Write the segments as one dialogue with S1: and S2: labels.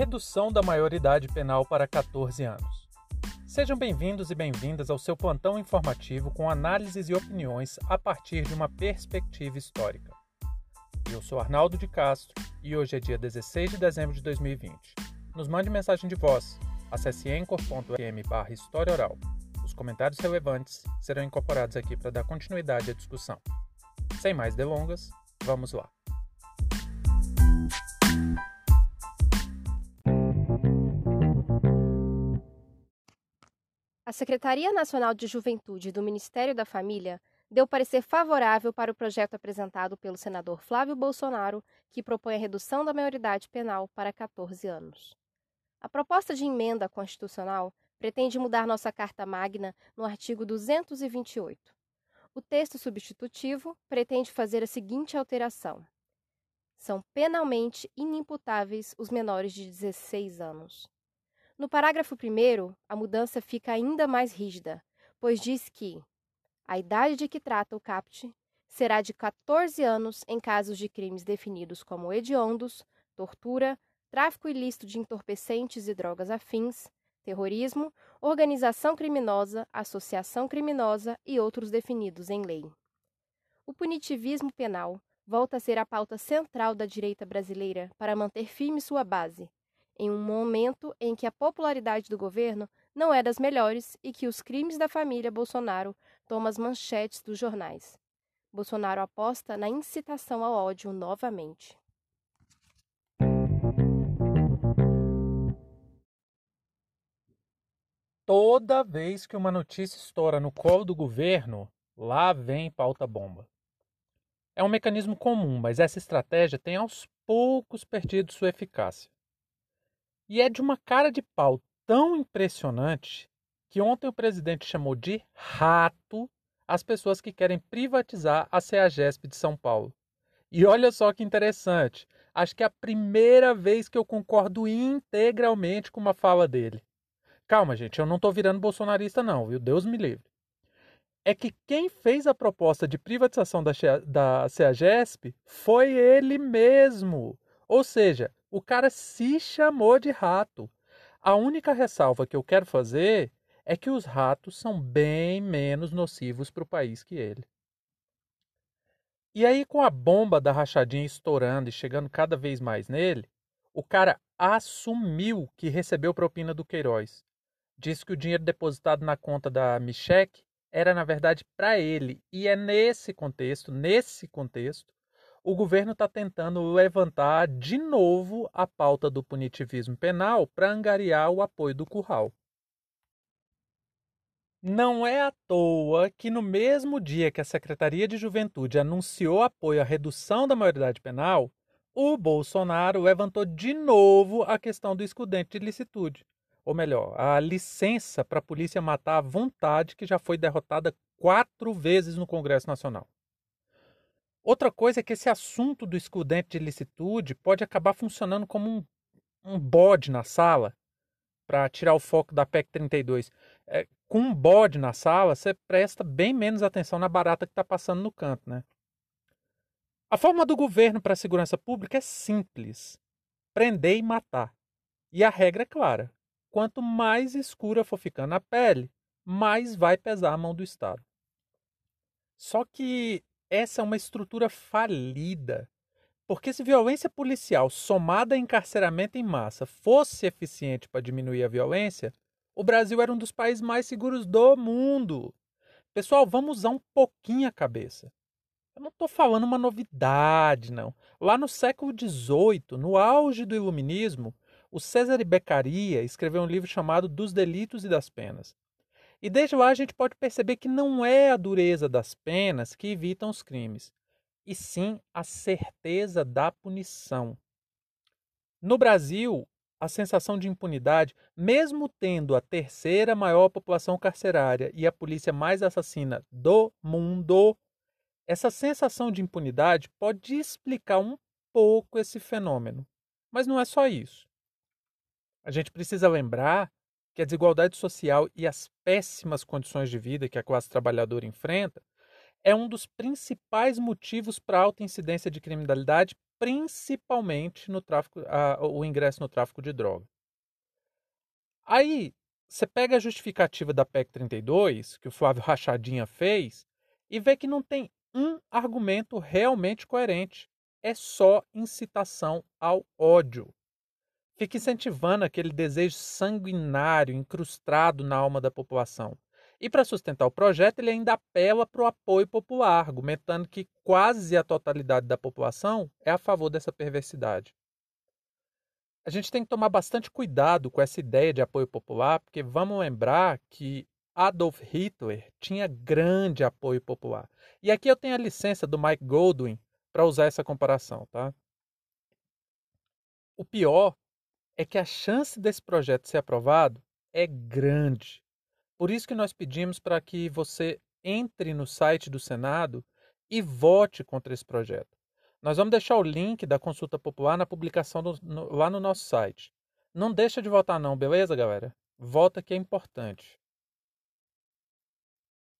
S1: Redução da maioridade penal para 14 anos. Sejam bem-vindos e bem-vindas ao seu plantão informativo com análises e opiniões a partir de uma perspectiva histórica. Eu sou Arnaldo de Castro e hoje é dia 16 de dezembro de 2020. Nos mande mensagem de voz. Acesse anchor.fm barra História Oral. Os comentários relevantes serão incorporados aqui para dar continuidade à discussão. Sem mais delongas, vamos lá.
S2: A Secretaria Nacional de Juventude do Ministério da Família deu parecer favorável para o projeto apresentado pelo senador Flávio Bolsonaro, que propõe a redução da maioridade penal para 14 anos. A proposta de emenda constitucional pretende mudar nossa Carta Magna no artigo 228. O texto substitutivo pretende fazer a seguinte alteração: são penalmente inimputáveis os menores de 16 anos. No parágrafo 1, a mudança fica ainda mais rígida, pois diz que a idade de que trata o CAPT será de 14 anos em casos de crimes definidos como hediondos, tortura, tráfico ilícito de entorpecentes e drogas afins, terrorismo, organização criminosa, associação criminosa e outros definidos em lei. O punitivismo penal volta a ser a pauta central da direita brasileira para manter firme sua base, em um momento em que a popularidade do governo não é das melhores e que os crimes da família Bolsonaro tomam as manchetes dos jornais. Bolsonaro aposta na incitação ao ódio novamente.
S1: Toda vez que uma notícia estoura no colo do governo, lá vem pauta bomba. É um mecanismo comum, mas essa estratégia tem aos poucos perdido sua eficácia. E é de uma cara de pau tão impressionante que ontem o presidente chamou de rato as pessoas que querem privatizar a CEAGESP de São Paulo. E olha só que interessante, acho que é a primeira vez que eu concordo integralmente com uma fala dele. Calma, gente, eu não estou virando bolsonarista não, viu? Deus me livre. É que quem fez a proposta de privatização da, da CEAGESP foi ele mesmo. Ou seja, o cara se chamou de rato. A única ressalva que eu quero fazer é que os ratos são bem menos nocivos para o país que ele. E aí, com a bomba da rachadinha estourando e chegando cada vez mais nele, o cara assumiu que recebeu propina do Queiroz. Disse que o dinheiro depositado na conta da Michek era, na verdade, para ele. E é nesse contexto, nesse contexto, o governo está tentando levantar de novo a pauta do punitivismo penal para angariar o apoio do curral. Não é à toa que, no mesmo dia que a Secretaria de Juventude anunciou apoio à redução da maioridade penal, o Bolsonaro levantou de novo a questão do excludente de licitude. Ou melhor, a licença para a polícia matar à vontade que já foi derrotada quatro vezes no Congresso Nacional. Outra coisa é que esse assunto do excludente de licitude pode acabar funcionando como um, um bode na sala para tirar o foco da PEC 32. É, com um bode na sala, você presta bem menos atenção na barata que está passando no canto, né? A forma do governo para a segurança pública é simples: prender e matar. E a regra é clara: quanto mais escura for ficando a pele, mais vai pesar a mão do Estado. Só que essa é uma estrutura falida. Porque se violência policial somada a encarceramento em massa fosse eficiente para diminuir a violência, o Brasil era um dos países mais seguros do mundo. Pessoal, vamos usar um pouquinho a cabeça. Eu não estou falando uma novidade, não. Lá no século XVIII, no auge do iluminismo, o César Beccaria escreveu um livro chamado Dos Delitos e das Penas. E desde lá a gente pode perceber que não é a dureza das penas que evitam os crimes, e sim a certeza da punição. No Brasil, a sensação de impunidade, mesmo tendo a terceira maior população carcerária e a polícia mais assassina do mundo, essa sensação de impunidade pode explicar um pouco esse fenômeno. Mas não é só isso. A gente precisa lembrar que a desigualdade social e as péssimas condições de vida que a classe trabalhadora enfrenta é um dos principais motivos para a alta incidência de criminalidade principalmente no tráfico, o ingresso no tráfico de droga. Aí você pega a justificativa da PEC 32, que o Flávio Rachadinha fez, e vê que não tem um argumento realmente coerente. É só incitação ao ódio. Fica incentivando aquele desejo sanguinário incrustado na alma da população. E para sustentar o projeto, ele ainda apela para o apoio popular, argumentando que quase a totalidade da população é a favor dessa perversidade. A gente tem que tomar bastante cuidado com essa ideia de apoio popular, porque vamos lembrar que Adolf Hitler tinha grande apoio popular. E aqui eu tenho a licença do Mike Goldwyn para usar essa comparação, tá? O pior é que a chance desse projeto ser aprovado é grande. Por isso que nós pedimos para que você entre no site do Senado e vote contra esse projeto. Nós vamos deixar o link da consulta popular na publicação do, no, lá no nosso site. Não deixa de votar não, beleza, galera? Vota que é importante.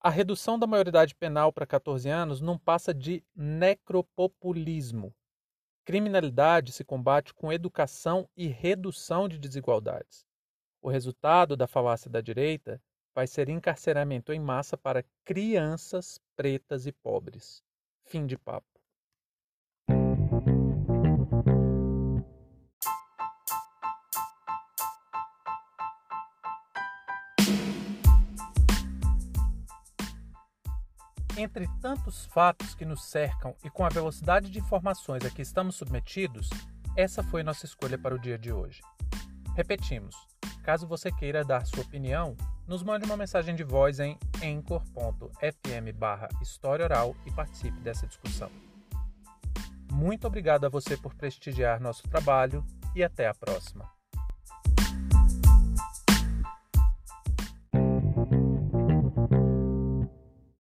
S1: A redução da maioridade penal para 14 anos não passa de necropopulismo. Criminalidade se combate com educação e redução de desigualdades. O resultado da falácia da direita vai ser encarceramento em massa para crianças pretas e pobres. Fim de papo. Entre tantos fatos que nos cercam e com a velocidade de informações a que estamos submetidos, essa foi nossa escolha para o dia de hoje. Repetimos: caso você queira dar sua opinião, nos mande uma mensagem de voz em anchor.fm barra História Oral e participe dessa discussão. Muito obrigado a você por prestigiar nosso trabalho e até a próxima.